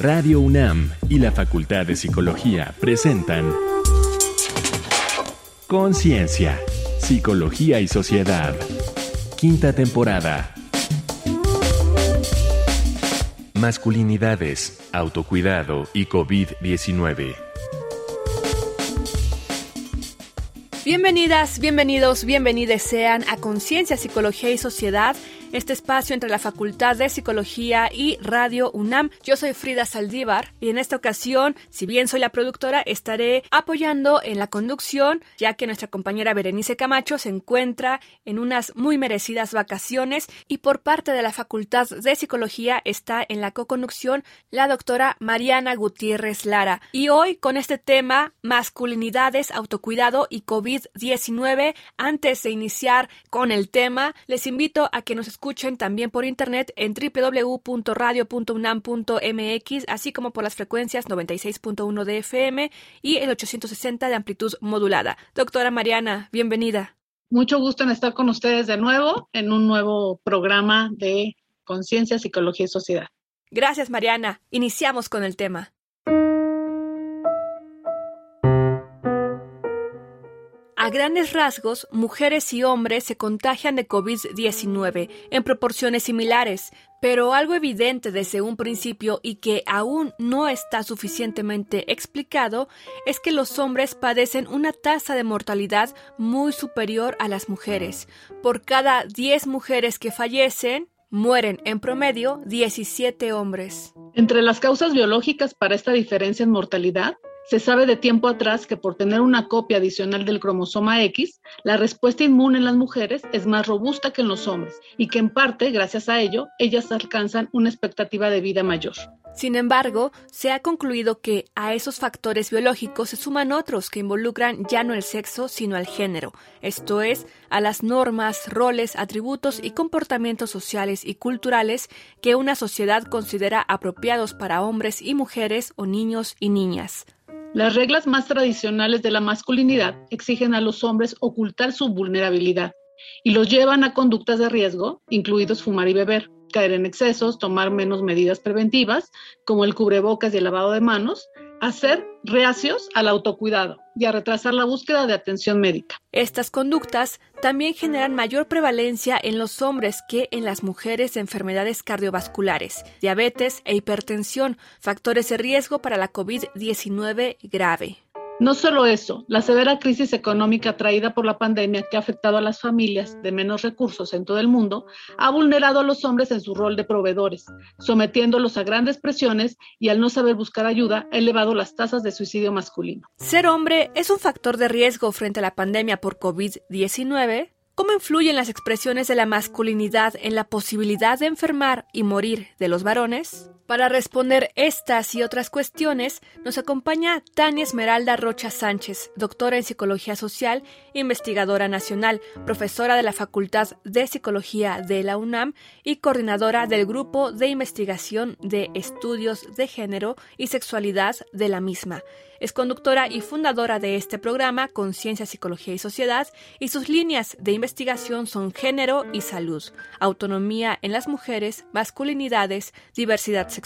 Radio UNAM y la Facultad de Psicología presentan Conciencia, Psicología y Sociedad. Quinta temporada. Masculinidades, autocuidado y COVID-19. Bienvenidas, bienvenidos, bienvenidas sean a Conciencia, Psicología y Sociedad este espacio entre la Facultad de Psicología y Radio UNAM. Yo soy Frida Saldívar y en esta ocasión, si bien soy la productora, estaré apoyando en la conducción, ya que nuestra compañera Berenice Camacho se encuentra en unas muy merecidas vacaciones y por parte de la Facultad de Psicología está en la co-conducción la doctora Mariana Gutiérrez Lara. Y hoy con este tema, masculinidades, autocuidado y COVID-19, antes de iniciar con el tema, les invito a que nos escuchen también por internet en www.radio.unam.mx, así como por las frecuencias 96.1 de FM y el 860 de amplitud modulada. Doctora Mariana, bienvenida. Mucho gusto en estar con ustedes de nuevo en un nuevo programa de Conciencia, Psicología y Sociedad. Gracias, Mariana. Iniciamos con el tema. Grandes rasgos, mujeres y hombres se contagian de COVID-19 en proporciones similares, pero algo evidente desde un principio y que aún no está suficientemente explicado es que los hombres padecen una tasa de mortalidad muy superior a las mujeres. Por cada 10 mujeres que fallecen, mueren en promedio 17 hombres. Entre las causas biológicas para esta diferencia en mortalidad se sabe de tiempo atrás que por tener una copia adicional del cromosoma X, la respuesta inmune en las mujeres es más robusta que en los hombres y que en parte, gracias a ello, ellas alcanzan una expectativa de vida mayor. Sin embargo, se ha concluido que a esos factores biológicos se suman otros que involucran ya no el sexo, sino al género, esto es, a las normas, roles, atributos y comportamientos sociales y culturales que una sociedad considera apropiados para hombres y mujeres o niños y niñas. Las reglas más tradicionales de la masculinidad exigen a los hombres ocultar su vulnerabilidad y los llevan a conductas de riesgo, incluidos fumar y beber, caer en excesos, tomar menos medidas preventivas, como el cubrebocas y el lavado de manos, a ser reacios al autocuidado y a retrasar la búsqueda de atención médica. Estas conductas también generan mayor prevalencia en los hombres que en las mujeres de enfermedades cardiovasculares, diabetes e hipertensión, factores de riesgo para la COVID-19 grave. No solo eso, la severa crisis económica traída por la pandemia que ha afectado a las familias de menos recursos en todo el mundo ha vulnerado a los hombres en su rol de proveedores, sometiéndolos a grandes presiones y al no saber buscar ayuda ha elevado las tasas de suicidio masculino. Ser hombre es un factor de riesgo frente a la pandemia por COVID-19. ¿Cómo influyen las expresiones de la masculinidad en la posibilidad de enfermar y morir de los varones? Para responder estas y otras cuestiones, nos acompaña Tania Esmeralda Rocha Sánchez, doctora en Psicología Social, investigadora nacional, profesora de la Facultad de Psicología de la UNAM y coordinadora del Grupo de Investigación de Estudios de Género y Sexualidad de la misma. Es conductora y fundadora de este programa Conciencia, Psicología y Sociedad y sus líneas de investigación son género y salud, autonomía en las mujeres, masculinidades, diversidad sexual,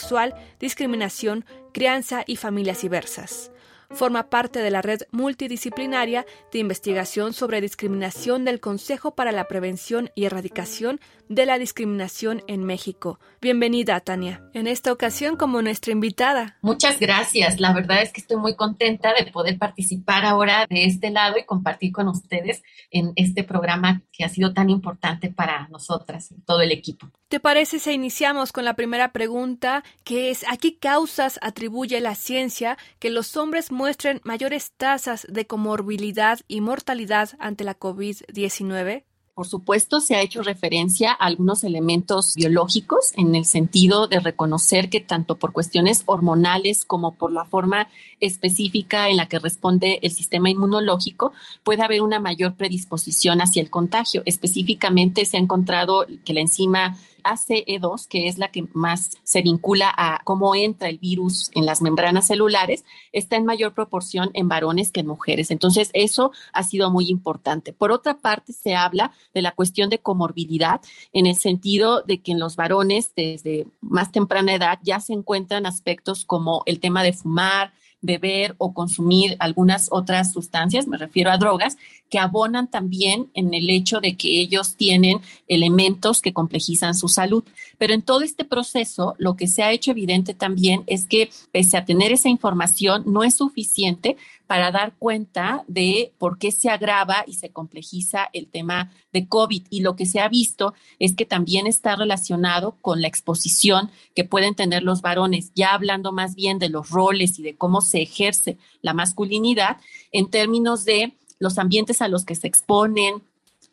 discriminación, crianza y familias diversas. Forma parte de la red multidisciplinaria de investigación sobre discriminación del Consejo para la Prevención y Erradicación de la Discriminación en México. Bienvenida, Tania, en esta ocasión como nuestra invitada. Muchas gracias. La verdad es que estoy muy contenta de poder participar ahora de este lado y compartir con ustedes en este programa que ha sido tan importante para nosotras y todo el equipo. ¿Te parece si iniciamos con la primera pregunta, que es ¿a qué causas atribuye la ciencia que los hombres muestren mayores tasas de comorbilidad y mortalidad ante la COVID-19? Por supuesto, se ha hecho referencia a algunos elementos biológicos en el sentido de reconocer que tanto por cuestiones hormonales como por la forma específica en la que responde el sistema inmunológico puede haber una mayor predisposición hacia el contagio. Específicamente se ha encontrado que la enzima ACE2, que es la que más se vincula a cómo entra el virus en las membranas celulares, está en mayor proporción en varones que en mujeres. Entonces, eso ha sido muy importante. Por otra parte, se habla de la cuestión de comorbilidad, en el sentido de que en los varones desde más temprana edad ya se encuentran aspectos como el tema de fumar, beber o consumir algunas otras sustancias, me refiero a drogas, que abonan también en el hecho de que ellos tienen elementos que complejizan su salud. Pero en todo este proceso, lo que se ha hecho evidente también es que pese a tener esa información, no es suficiente para dar cuenta de por qué se agrava y se complejiza el tema de COVID. Y lo que se ha visto es que también está relacionado con la exposición que pueden tener los varones, ya hablando más bien de los roles y de cómo se ejerce la masculinidad en términos de los ambientes a los que se exponen,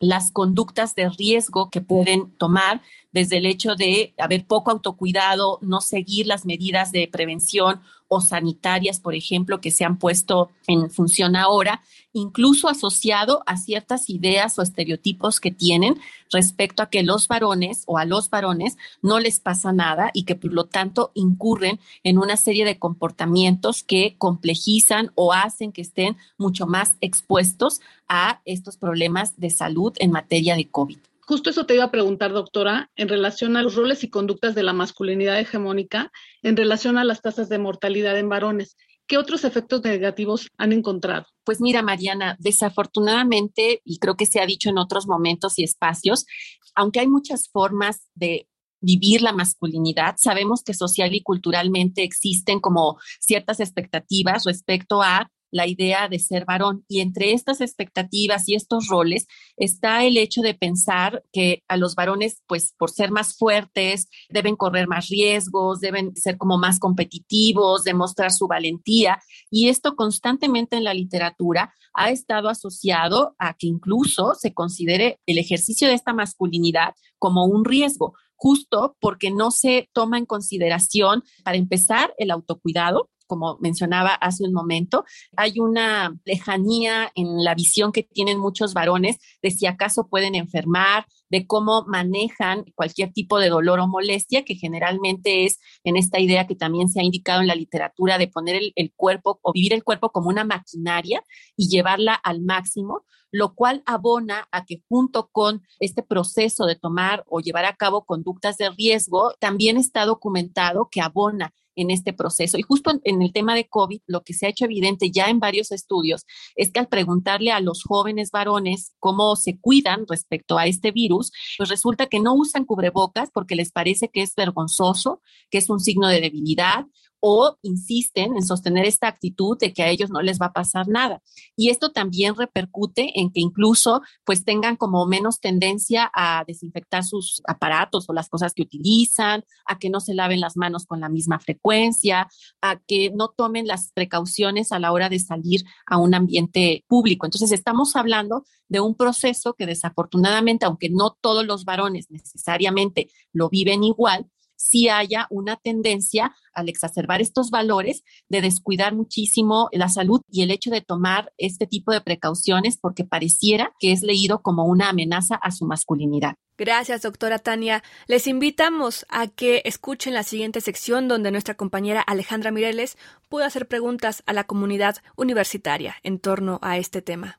las conductas de riesgo que pueden tomar, desde el hecho de haber poco autocuidado, no seguir las medidas de prevención o sanitarias, por ejemplo, que se han puesto en función ahora, incluso asociado a ciertas ideas o estereotipos que tienen respecto a que los varones o a los varones no les pasa nada y que por lo tanto incurren en una serie de comportamientos que complejizan o hacen que estén mucho más expuestos a estos problemas de salud en materia de COVID. Justo eso te iba a preguntar, doctora, en relación a los roles y conductas de la masculinidad hegemónica, en relación a las tasas de mortalidad en varones. ¿Qué otros efectos negativos han encontrado? Pues mira, Mariana, desafortunadamente, y creo que se ha dicho en otros momentos y espacios, aunque hay muchas formas de vivir la masculinidad, sabemos que social y culturalmente existen como ciertas expectativas respecto a la idea de ser varón. Y entre estas expectativas y estos roles está el hecho de pensar que a los varones, pues por ser más fuertes, deben correr más riesgos, deben ser como más competitivos, demostrar su valentía. Y esto constantemente en la literatura ha estado asociado a que incluso se considere el ejercicio de esta masculinidad como un riesgo justo porque no se toma en consideración, para empezar, el autocuidado, como mencionaba hace un momento. Hay una lejanía en la visión que tienen muchos varones de si acaso pueden enfermar, de cómo manejan cualquier tipo de dolor o molestia, que generalmente es en esta idea que también se ha indicado en la literatura de poner el, cuerpo o vivir el cuerpo como una maquinaria y llevarla al máximo lo cual abona a que junto con este proceso de tomar o llevar a cabo conductas de riesgo, también está documentado que abona en este proceso. Y justo en, el tema de COVID, lo que se ha hecho evidente ya en varios estudios es que al preguntarle a los jóvenes varones cómo se cuidan respecto a este virus, pues resulta que no usan cubrebocas porque les parece que es vergonzoso, que es un signo de debilidad o insisten en sostener esta actitud de que a ellos no les va a pasar nada. Y esto también repercute en que incluso pues tengan como menos tendencia a desinfectar sus aparatos o las cosas que utilizan, a que no se laven las manos con la misma frecuencia, a que no tomen las precauciones a la hora de salir a un ambiente público. Entonces estamos hablando de un proceso que desafortunadamente, aunque no todos los varones necesariamente lo viven igual, si haya una tendencia al exacerbar estos valores de descuidar muchísimo la salud y el hecho de tomar este tipo de precauciones porque pareciera que es leído como una amenaza a su masculinidad. Gracias, doctora Tania. Les invitamos a que escuchen la siguiente sección donde nuestra compañera Alejandra Mireles pudo hacer preguntas a la comunidad universitaria en torno a este tema.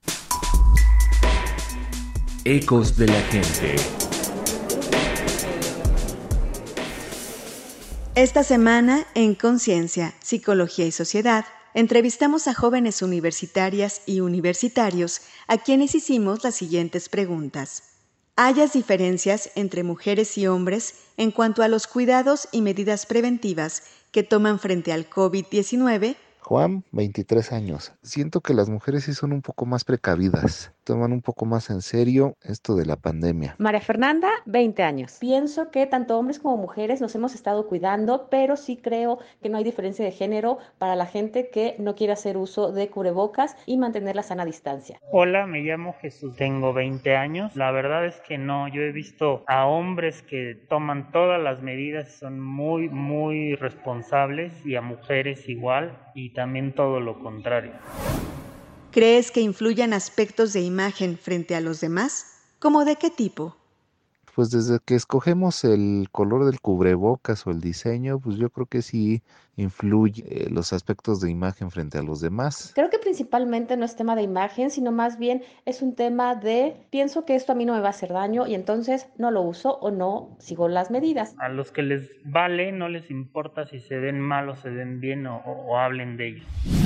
Ecos de la gente. Esta semana, en Conciencia, Psicología y Sociedad, entrevistamos a jóvenes universitarias y universitarios a quienes hicimos las siguientes preguntas. ¿Hayas diferencias entre mujeres y hombres en cuanto a los cuidados y medidas preventivas que toman frente al COVID-19? Juan, 23 años. Siento que las mujeres sí son un poco más precavidas toman un poco más en serio esto de la pandemia. María Fernanda, 20 años. Pienso que tanto hombres como mujeres nos hemos estado cuidando, pero sí creo que no hay diferencia de género para la gente que no quiere hacer uso de cubrebocas y mantener la sana distancia. Hola, me llamo Jesús, tengo 20 años. La verdad es que no, yo he visto a hombres que toman todas las medidas, son muy, muy responsables y a mujeres igual y también todo lo contrario. ¿Crees que influyan aspectos de imagen frente a los demás? ¿Cómo de qué tipo? Pues desde que escogemos el color del cubrebocas o el diseño, pues yo creo que sí influye eh, los aspectos de imagen frente a los demás. Creo que principalmente no es tema de imagen, sino más bien es un tema de pienso que esto a mí no me va a hacer daño y entonces no lo uso o no sigo las medidas. A los que les vale no les importa si se ven mal o se ven bien o, o hablen de ellos.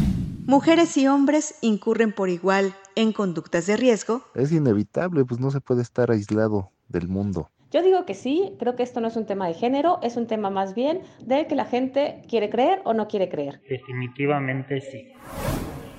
Mujeres y hombres incurren por igual en conductas de riesgo. Es inevitable, pues no se puede estar aislado del mundo. Yo digo que sí, creo que esto no es un tema de género, es un tema más bien de que la gente quiere creer o no quiere creer. Definitivamente sí.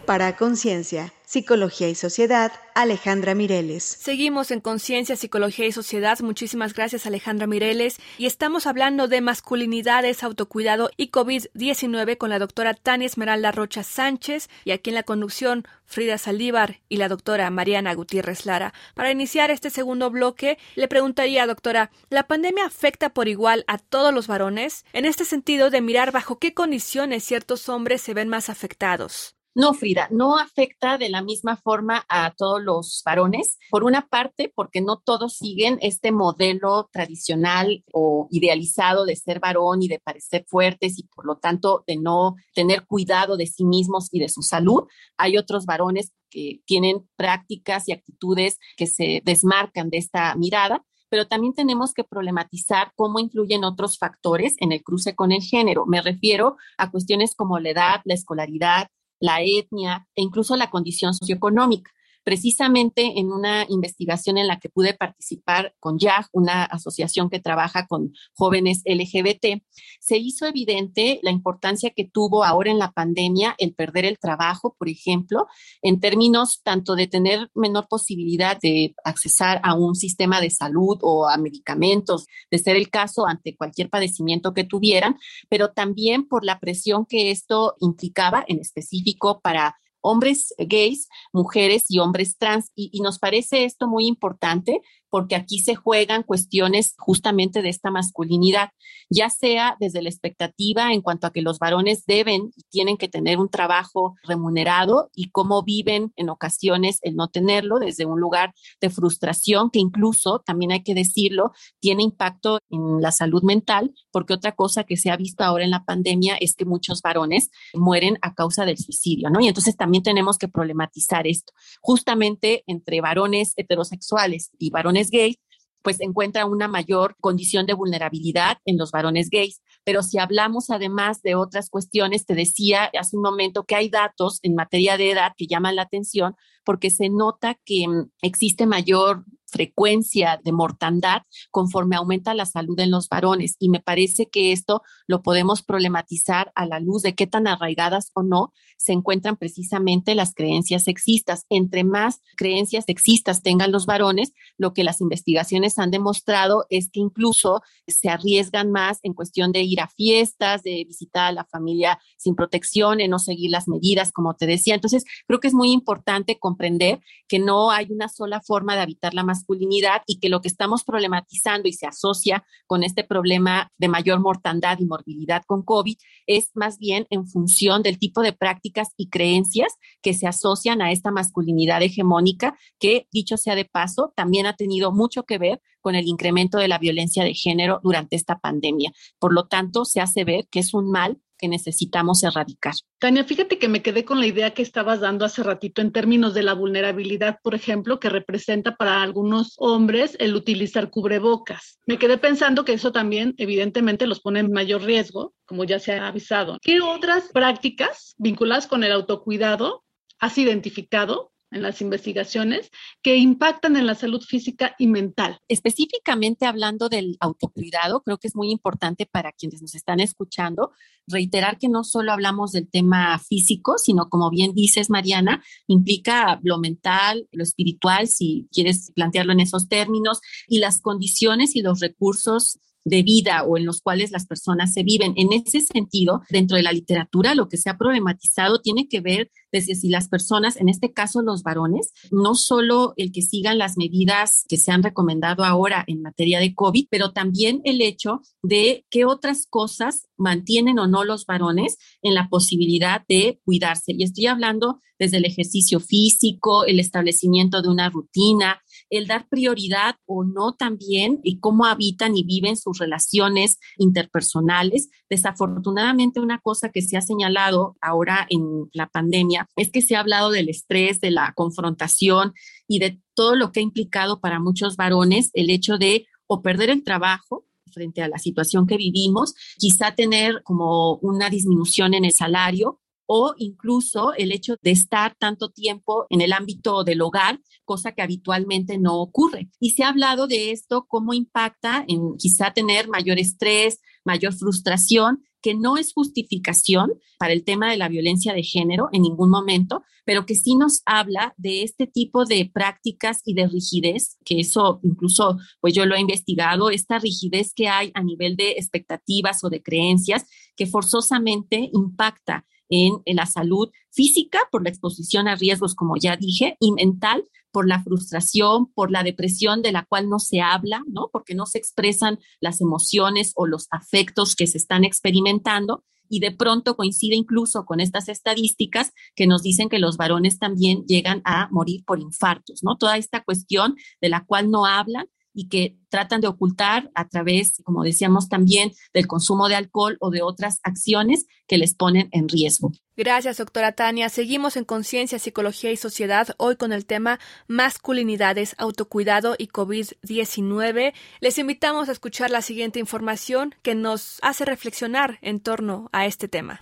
Para Conciencia, Psicología y Sociedad, Alejandra Mireles. Seguimos en Conciencia, Psicología y Sociedad. Muchísimas gracias, Alejandra Mireles. Y estamos hablando de masculinidades, autocuidado y COVID-19 con la doctora Tania Esmeralda Rocha Sánchez y aquí en la conducción Frida Saldívar y la doctora Mariana Gutiérrez Lara. Para iniciar este segundo bloque, le preguntaría, doctora, ¿la pandemia afecta por igual a todos los varones? En este sentido de mirar bajo qué condiciones ciertos hombres se ven más afectados. No, Frida, no afecta de la misma forma a todos los varones. Por una parte, porque no todos siguen este modelo tradicional o idealizado de ser varón y de parecer fuertes y por lo tanto de no tener cuidado de sí mismos y de su salud. Hay otros varones que tienen prácticas y actitudes que se desmarcan de esta mirada pero también tenemos que problematizar cómo influyen otros factores en el cruce con el género. Me refiero a cuestiones como la edad, la escolaridad, la etnia e incluso la condición socioeconómica precisamente en una investigación en la que pude participar con YAG, una asociación que trabaja con jóvenes LGBT, se hizo evidente la importancia que tuvo ahora en la pandemia el perder el trabajo, por ejemplo, en términos tanto de tener menor posibilidad de accesar a un sistema de salud o a medicamentos, de ser el caso ante cualquier padecimiento que tuvieran, pero también por la presión que esto implicaba en específico para hombres gays, mujeres y hombres trans. Y, nos parece esto muy importante porque aquí se juegan cuestiones justamente de esta masculinidad, ya sea desde la expectativa en cuanto a que los varones deben y tienen que tener un trabajo remunerado y cómo viven en ocasiones el no tenerlo desde un lugar de frustración que incluso, también hay que decirlo, tiene impacto en la salud mental, porque otra cosa que se ha visto ahora en la pandemia es que muchos varones mueren a causa del suicidio, ¿no? Y entonces también tenemos que problematizar esto, justamente entre varones heterosexuales y varones gays, pues encuentra una mayor condición de vulnerabilidad en los varones gays. Pero si hablamos además de otras cuestiones, te decía hace un momento que hay datos en materia de edad que llaman la atención porque se nota que mm, existe mayor frecuencia de mortandad conforme aumenta la salud en los varones. Y me parece que esto lo podemos problematizar a la luz de qué tan arraigadas o no se encuentran precisamente las creencias sexistas. Entre más creencias sexistas tengan los varones, lo que las investigaciones han demostrado es que incluso se arriesgan más en cuestión de ir a fiestas, de visitar a la familia sin protección, en no seguir las medidas, como te decía. Entonces, creo que es muy importante comprender que no hay una sola forma de habitar la masculinidad y que lo que estamos problematizando y se asocia con este problema de mayor mortandad y morbilidad con COVID es más bien en función del tipo de prácticas y creencias que se asocian a esta masculinidad hegemónica que, dicho sea de paso, también ha tenido mucho que ver con el incremento de la violencia de género durante esta pandemia. Por lo tanto, se hace ver que es un mal que necesitamos erradicar. Tania, fíjate que me quedé con la idea que estabas dando hace ratito en términos de la vulnerabilidad, por ejemplo, que representa para algunos hombres el utilizar cubrebocas. Me quedé pensando que eso también evidentemente los pone en mayor riesgo, como ya se ha avisado. ¿Qué otras prácticas vinculadas con el autocuidado has identificado en las investigaciones que impactan en la salud física y mental. Específicamente hablando del autocuidado, creo que es muy importante para quienes nos están escuchando reiterar que no solo hablamos del tema físico, sino como bien dices, Mariana, implica lo mental, lo espiritual, si quieres plantearlo en esos términos, y las condiciones y los recursos de vida o en los cuales las personas se viven. En ese sentido, dentro de la literatura, lo que se ha problematizado tiene que ver desde si las personas, en este caso los varones, no solo el que sigan las medidas que se han recomendado ahora en materia de COVID, pero también el hecho de qué otras cosas mantienen o no los varones en la posibilidad de cuidarse. Y estoy hablando desde el ejercicio físico, el establecimiento de una rutina, el dar prioridad o no también y cómo habitan y viven sus relaciones interpersonales. Desafortunadamente, una cosa que se ha señalado ahora en la pandemia es que se ha hablado del estrés, de la confrontación y de todo lo que ha implicado para muchos varones el hecho de o perder el trabajo frente a la situación que vivimos, quizá tener como una disminución en el salario o incluso el hecho de estar tanto tiempo en el ámbito del hogar, cosa que habitualmente no ocurre. Y se ha hablado de esto, cómo impacta en quizá tener mayor estrés, mayor frustración, que no es justificación para el tema de la violencia de género en ningún momento, pero que sí nos habla de este tipo de prácticas y de rigidez, que eso incluso, pues yo lo he investigado, esta rigidez que hay a nivel de expectativas o de creencias que forzosamente impacta en, la salud física por la exposición a riesgos, como ya dije, y mental por la frustración, por la depresión de la cual no se habla, ¿no? Porque no se expresan las emociones o los afectos que se están experimentando y de pronto coincide incluso con estas estadísticas que nos dicen que los varones también llegan a morir por infartos, ¿no? Toda esta cuestión de la cual no hablan y que tratan de ocultar a través, como decíamos también, del consumo de alcohol o de otras acciones que les ponen en riesgo. Gracias, doctora Tania. Seguimos en Conciencia, Psicología y Sociedad, hoy con el tema Masculinidades, Autocuidado y COVID-19. Les invitamos a escuchar la siguiente información que nos hace reflexionar en torno a este tema.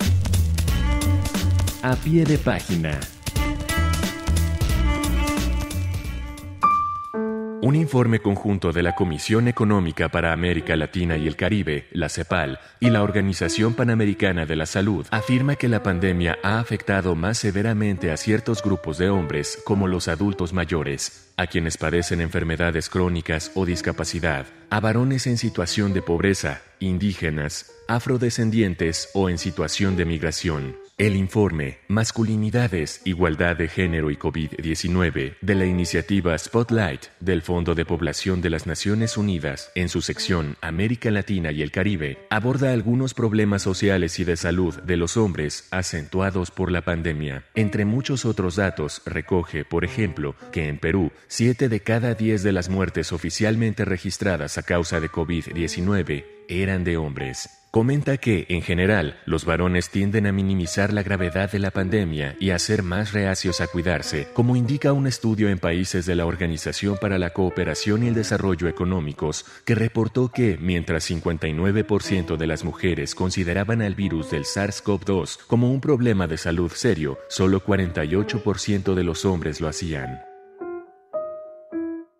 A pie de página. Un informe conjunto de la Comisión Económica para América Latina y el Caribe, la CEPAL, y la Organización Panamericana de la Salud afirma que la pandemia ha afectado más severamente a ciertos grupos de hombres, como los adultos mayores, a quienes padecen enfermedades crónicas o discapacidad, a varones en situación de pobreza, indígenas, afrodescendientes o en situación de migración. El informe Masculinidades, Igualdad de Género y COVID-19 de la iniciativa Spotlight del Fondo de Población de las Naciones Unidas en su sección América Latina y el Caribe aborda algunos problemas sociales y de salud de los hombres acentuados por la pandemia. Entre muchos otros datos recoge, por ejemplo, que en Perú, 7 de cada 10 de las muertes oficialmente registradas a causa de COVID-19 eran de hombres. Comenta que, en general, los varones tienden a minimizar la gravedad de la pandemia y a ser más reacios a cuidarse, como indica un estudio en países de la Organización para la Cooperación y el Desarrollo Económicos, que reportó que, mientras 59% de las mujeres consideraban al virus del SARS-CoV-2 como un problema de salud serio, solo 48% de los hombres lo hacían.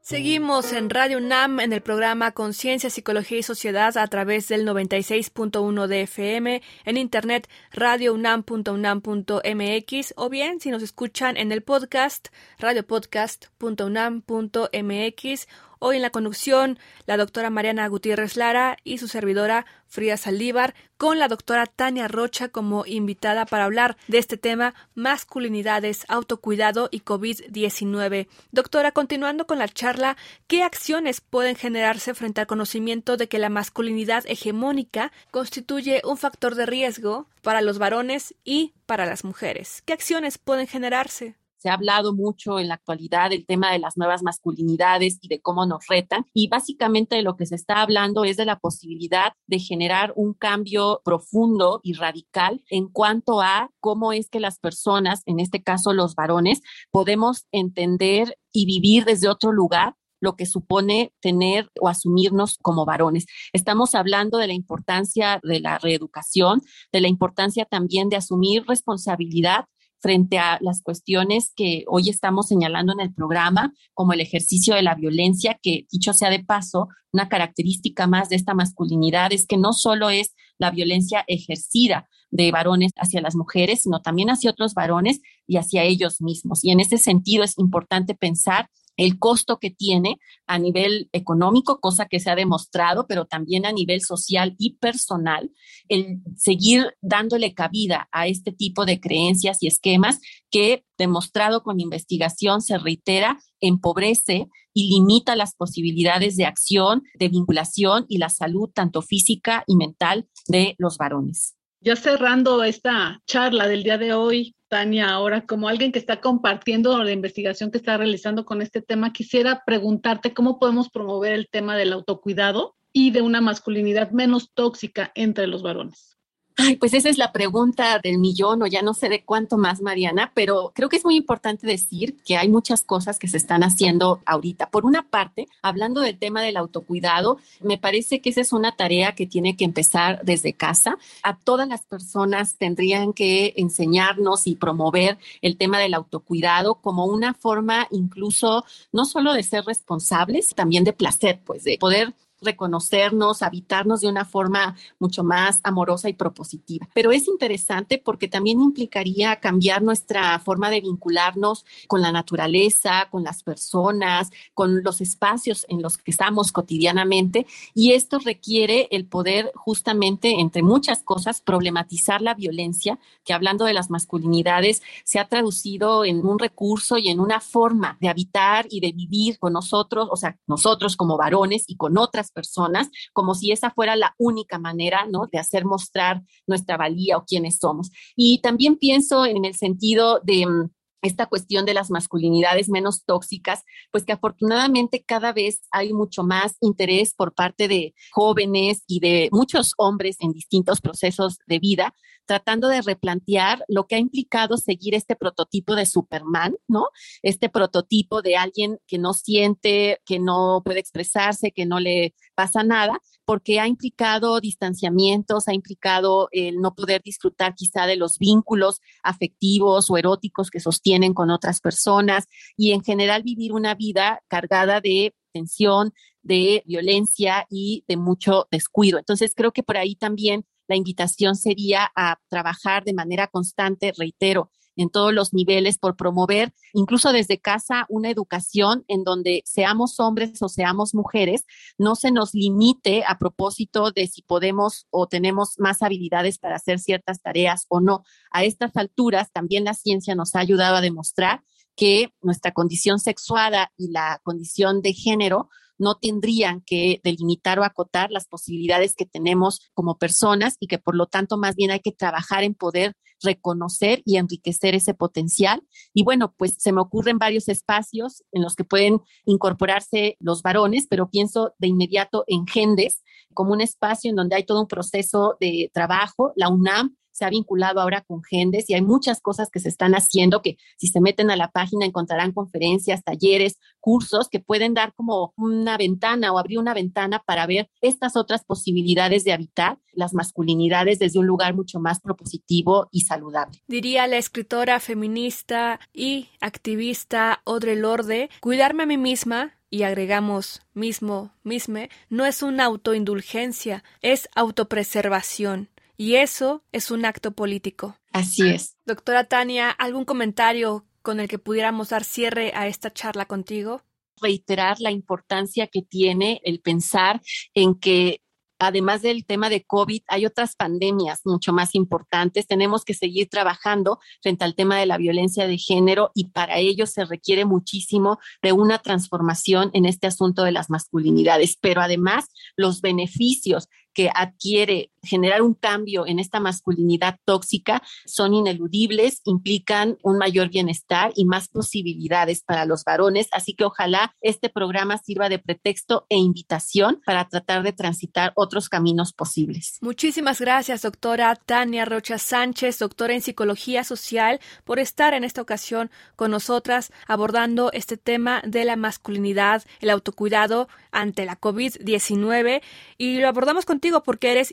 Seguimos en Radio UNAM en el programa Conciencia, Psicología y Sociedad a través del 96.1 de FM, en internet radiounam.unam.mx o bien si nos escuchan en el podcast radiopodcast.unam.mx Hoy en la conducción, la doctora Mariana Gutiérrez Lara y su servidora Frida Saldívar, con la doctora Tania Rocha como invitada para hablar de este tema masculinidades, autocuidado y COVID-19. Doctora, continuando con la charla, ¿qué acciones pueden generarse frente al conocimiento de que la masculinidad hegemónica constituye un factor de riesgo para los varones y para las mujeres? ¿Qué acciones pueden generarse? Se ha hablado mucho en la actualidad del tema de las nuevas masculinidades y de cómo nos retan. Y básicamente de lo que se está hablando es de la posibilidad de generar un cambio profundo y radical en cuanto a cómo es que las personas, en este caso los varones, podemos entender y vivir desde otro lugar lo que supone tener o asumirnos como varones. Estamos hablando de la importancia de la reeducación, de la importancia también de asumir responsabilidad frente a las cuestiones que hoy estamos señalando en el programa, como el ejercicio de la violencia, que dicho sea de paso, una característica más de esta masculinidad es que no solo es la violencia ejercida de varones hacia las mujeres, sino también hacia otros varones y hacia ellos mismos. Y en ese sentido es importante pensar el costo que tiene a nivel económico, cosa que se ha demostrado, pero también a nivel social y personal, el seguir dándole cabida a este tipo de creencias y esquemas que, demostrado con investigación, se reitera, empobrece y limita las posibilidades de acción, de vinculación y la salud tanto física y mental de los varones. Ya cerrando esta charla del día de hoy, Tania, ahora como alguien que está compartiendo la investigación que está realizando con este tema, quisiera preguntarte cómo podemos promover el tema del autocuidado y de una masculinidad menos tóxica entre los varones. Ay, pues esa es la pregunta del millón o ya no sé de cuánto más, Mariana, pero creo que es muy importante decir que hay muchas cosas que se están haciendo ahorita. Por una parte, hablando del tema del autocuidado, me parece que esa es una tarea que tiene que empezar desde casa. A todas las personas tendrían que enseñarnos y promover el tema del autocuidado como una forma incluso no solo de ser responsables, también de placer, pues de poder reconocernos, habitarnos de una forma mucho más amorosa y propositiva. Pero es interesante porque también implicaría cambiar nuestra forma de vincularnos con la naturaleza, con las personas, con los espacios en los que estamos cotidianamente y esto requiere el poder justamente, entre muchas cosas, problematizar la violencia, que hablando de las masculinidades se ha traducido en un recurso y en una forma de habitar y de vivir con nosotros, o sea, nosotros como varones y con otras personas, como si esa fuera la única manera, ¿no? De hacer mostrar nuestra valía o quiénes somos. Y también pienso en el sentido de mm, esta cuestión de las masculinidades menos tóxicas, pues que afortunadamente cada vez hay mucho más interés por parte de jóvenes y de muchos hombres en distintos procesos de vida tratando de replantear lo que ha implicado seguir este prototipo de Superman, ¿no? Este prototipo de alguien que no siente, que no puede expresarse, que no le pasa nada, porque ha implicado distanciamientos, ha implicado el no poder disfrutar quizá de los vínculos afectivos o eróticos que sostienen con otras personas y en general vivir una vida cargada de tensión, de violencia y de mucho descuido. Entonces creo que por ahí también la invitación sería a trabajar de manera constante, reitero, en todos los niveles por promover, incluso desde casa, una educación en donde seamos hombres o seamos mujeres, no se nos limite a propósito de si podemos o tenemos más habilidades para hacer ciertas tareas o no. A estas alturas, también la ciencia nos ha ayudado a demostrar que nuestra condición sexuada y la condición de género no tendrían que delimitar o acotar las posibilidades que tenemos como personas y que por lo tanto más bien hay que trabajar en poder reconocer y enriquecer ese potencial. Y bueno, pues se me ocurren varios espacios en los que pueden incorporarse los varones, pero pienso de inmediato en Gendes como un espacio en donde hay todo un proceso de trabajo. La UNAM se ha vinculado ahora con Gendes y hay muchas cosas que se están haciendo que si se meten a la página encontrarán conferencias, talleres, cursos que pueden dar como una ventana o abrir una ventana para ver estas otras posibilidades de habitar las masculinidades desde un lugar mucho más propositivo y saludable. Diría la escritora feminista y activista Audre Lorde, cuidarme a mí misma y agregamos mismo, misme, no es una autoindulgencia, es autopreservación. Y eso es un acto político. Así es. Doctora Tania, ¿algún comentario con el que pudiéramos dar cierre a esta charla contigo? reiterar la importancia que tiene el pensar en que además del tema de COVID, hay otras pandemias mucho más importantes. Tenemos que seguir trabajando frente al tema de la violencia de género y para ello se requiere muchísimo de una transformación en este asunto de las masculinidades. Pero además, los beneficios que adquiere generar un cambio en esta masculinidad tóxica son ineludibles, implican un mayor bienestar y más posibilidades para los varones. Así que ojalá este programa sirva de pretexto e invitación para tratar de transitar otros caminos posibles. Muchísimas gracias, doctora Tania Rocha Sánchez, doctora en psicología social, por estar en esta ocasión con nosotras abordando este tema de la masculinidad, el autocuidado ante la COVID-19 y lo abordamos contigo porque eres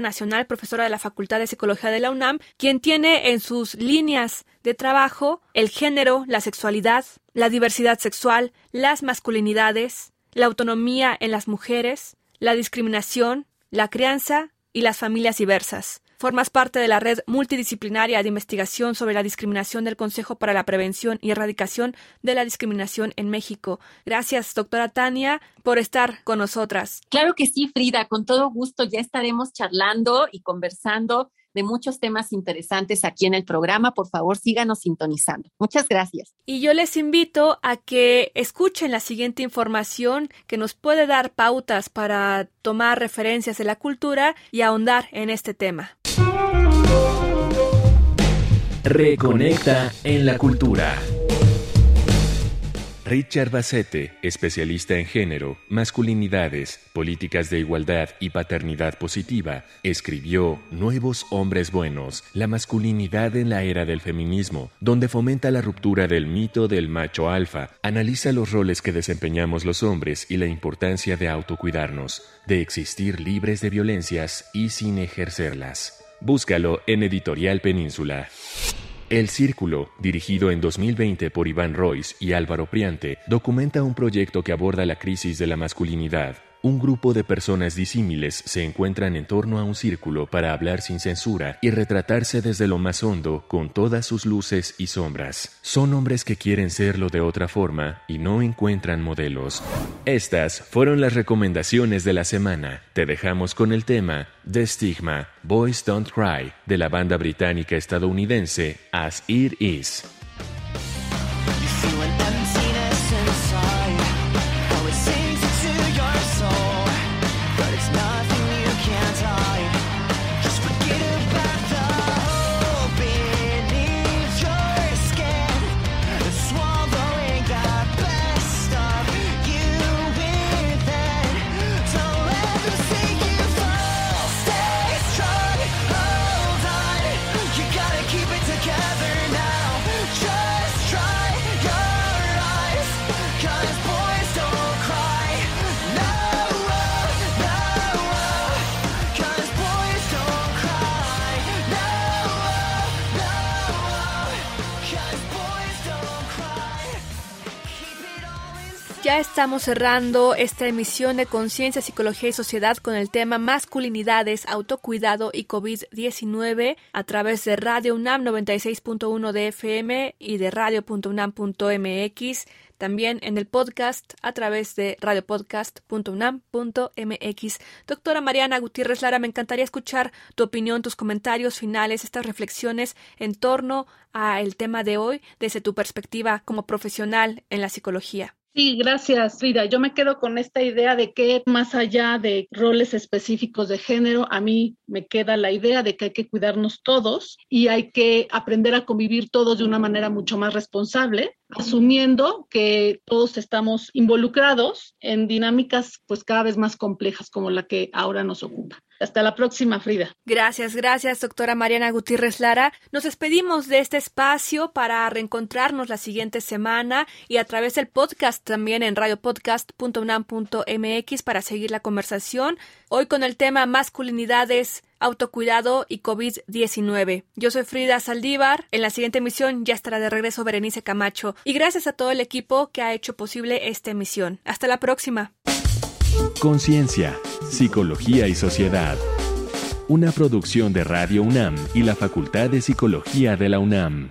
nacional, profesora de la Facultad de Psicología de la UNAM, quien tiene en sus líneas de trabajo el género, la sexualidad, la diversidad sexual, las masculinidades, la autonomía en las mujeres, la discriminación, la crianza y las familias diversas. Formas parte de la red multidisciplinaria de investigación sobre la discriminación del Consejo para la Prevención y Erradicación de la Discriminación en México. Gracias, doctora Tania, por estar con nosotras. Claro que sí, Frida, con todo gusto ya estaremos charlando y conversando de muchos temas interesantes aquí en el programa. Por favor, síganos sintonizando. Muchas gracias. Y yo les invito a que escuchen la siguiente información que nos puede dar pautas para tomar referencias de la cultura y ahondar en este tema. Reconecta en la cultura. Richard Bassette, especialista en género, masculinidades, políticas de igualdad y paternidad positiva, escribió Nuevos Hombres Buenos, la masculinidad en la era del feminismo, donde fomenta la ruptura del mito del macho alfa, analiza los roles que desempeñamos los hombres y la importancia de autocuidarnos, de existir libres de violencias y sin ejercerlas. Búscalo en Editorial Península. El Círculo, dirigido en 2020 por Iván Royce y Álvaro Priante, documenta un proyecto que aborda la crisis de la masculinidad, un grupo de personas disímiles se encuentran en torno a un círculo para hablar sin censura y retratarse desde lo más hondo con todas sus luces y sombras. Son hombres que quieren serlo de otra forma y no encuentran modelos. Estas fueron las recomendaciones de la semana. Te dejamos con el tema The Stigma, Boys Don't Cry, de la banda británica estadounidense As It Is. Ya estamos cerrando esta emisión de Conciencia, Psicología y Sociedad con el tema Masculinidades, Autocuidado y COVID-19 a través de Radio UNAM 96.1 de FM y de radio.unam.mx. También en el podcast a través de radiopodcast.unam.mx. Doctora Mariana Gutiérrez Lara, me encantaría escuchar tu opinión, tus comentarios finales, estas reflexiones en torno al tema de hoy desde tu perspectiva como profesional en la psicología. Sí, gracias, Frida. Yo me quedo con esta idea de que más allá de roles específicos de género, a mí me queda la idea de que hay que cuidarnos todos y hay que aprender a convivir todos de una manera mucho más responsable, asumiendo que todos estamos involucrados en dinámicas pues cada vez más complejas como la que ahora nos ocupa. Hasta la próxima, Frida. Gracias, gracias, doctora Mariana Gutiérrez Lara. Nos despedimos de este espacio para reencontrarnos la siguiente semana y a través del podcast también en radiopodcast.unam.mx para seguir la conversación. Hoy con el tema masculinidades, autocuidado y COVID-19. Yo soy Frida Saldívar. En la siguiente emisión ya estará de regreso Berenice Camacho. Y gracias a todo el equipo que ha hecho posible esta emisión. Hasta la próxima. Conciencia, Psicología y Sociedad. Una producción de Radio UNAM y la Facultad de Psicología de la UNAM.